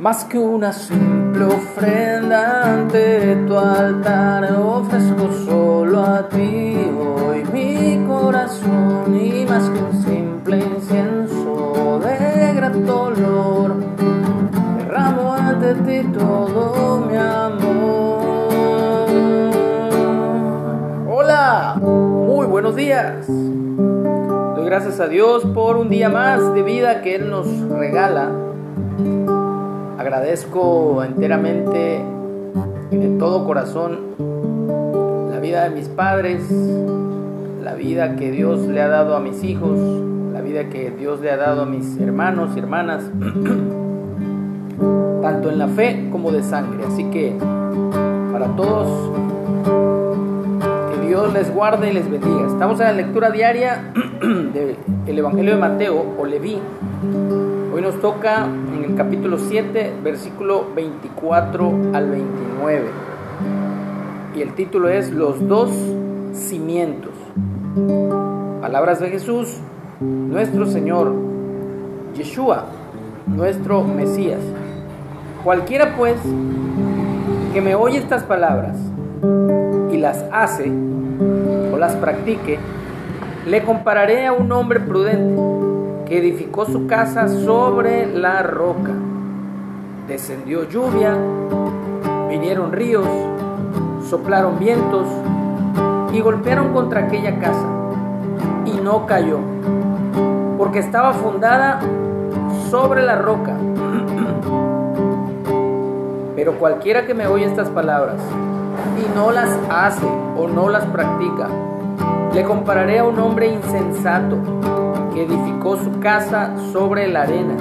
Más que una simple ofrenda ante tu altar, ofrezco solo a ti hoy mi corazón y más que un simple incienso de grato olor, derramo ante ti todo mi amor. Hola, muy buenos días. Doy gracias a Dios por un día más de vida que Él nos regala Agradezco enteramente y de todo corazón la vida de mis padres, la vida que Dios le ha dado a mis hijos, la vida que Dios le ha dado a mis hermanos y hermanas, tanto en la fe como de sangre. Así que para todos, que Dios les guarde y les bendiga. Estamos en la lectura diaria del Evangelio de Mateo o Leví. Hoy nos toca en el capítulo 7, versículo 24 al 29. Y el título es Los dos cimientos. Palabras de Jesús, nuestro Señor, Yeshua, nuestro Mesías. Cualquiera pues que me oye estas palabras y las hace o las practique, le compararé a un hombre prudente que edificó su casa sobre la roca. Descendió lluvia, vinieron ríos, soplaron vientos y golpearon contra aquella casa y no cayó, porque estaba fundada sobre la roca. Pero cualquiera que me oye estas palabras y no las hace o no las practica, le compararé a un hombre insensato edificó su casa sobre la arena.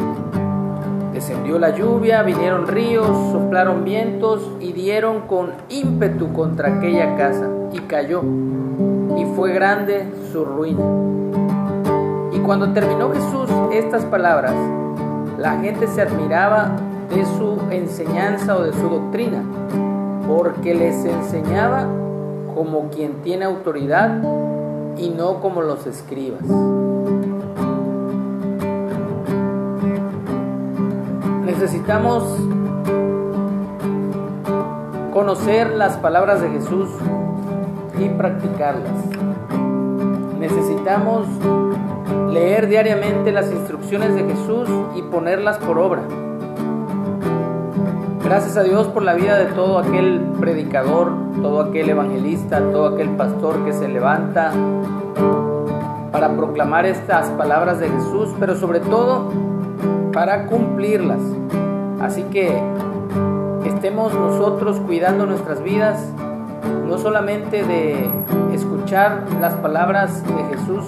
Descendió la lluvia, vinieron ríos, soplaron vientos y dieron con ímpetu contra aquella casa y cayó, y fue grande su ruina. Y cuando terminó Jesús estas palabras, la gente se admiraba de su enseñanza o de su doctrina, porque les enseñaba como quien tiene autoridad y no como los escribas. Necesitamos conocer las palabras de Jesús y practicarlas. Necesitamos leer diariamente las instrucciones de Jesús y ponerlas por obra. Gracias a Dios por la vida de todo aquel predicador, todo aquel evangelista, todo aquel pastor que se levanta para proclamar estas palabras de Jesús, pero sobre todo para cumplirlas. Así que estemos nosotros cuidando nuestras vidas, no solamente de escuchar las palabras de Jesús,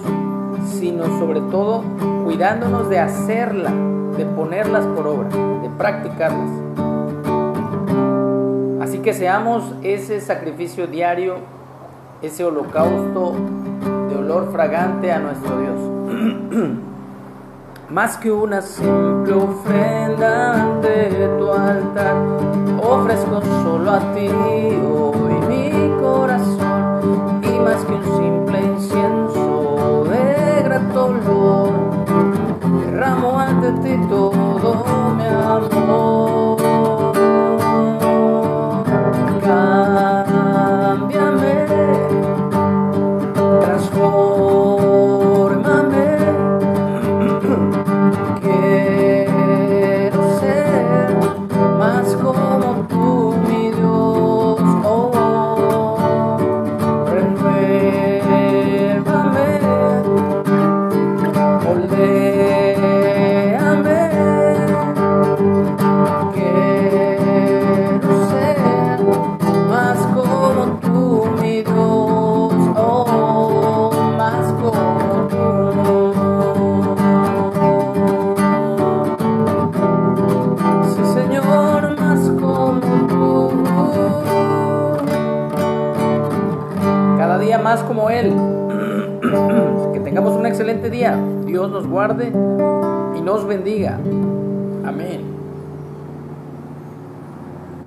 sino sobre todo cuidándonos de hacerla, de ponerlas por obra, de practicarlas. Así que seamos ese sacrificio diario, ese holocausto de olor fragante a nuestro Dios. más que una simple ofrenda ante tu altar, ofrezco solo a ti hoy más como Él. que tengamos un excelente día. Dios nos guarde y nos bendiga.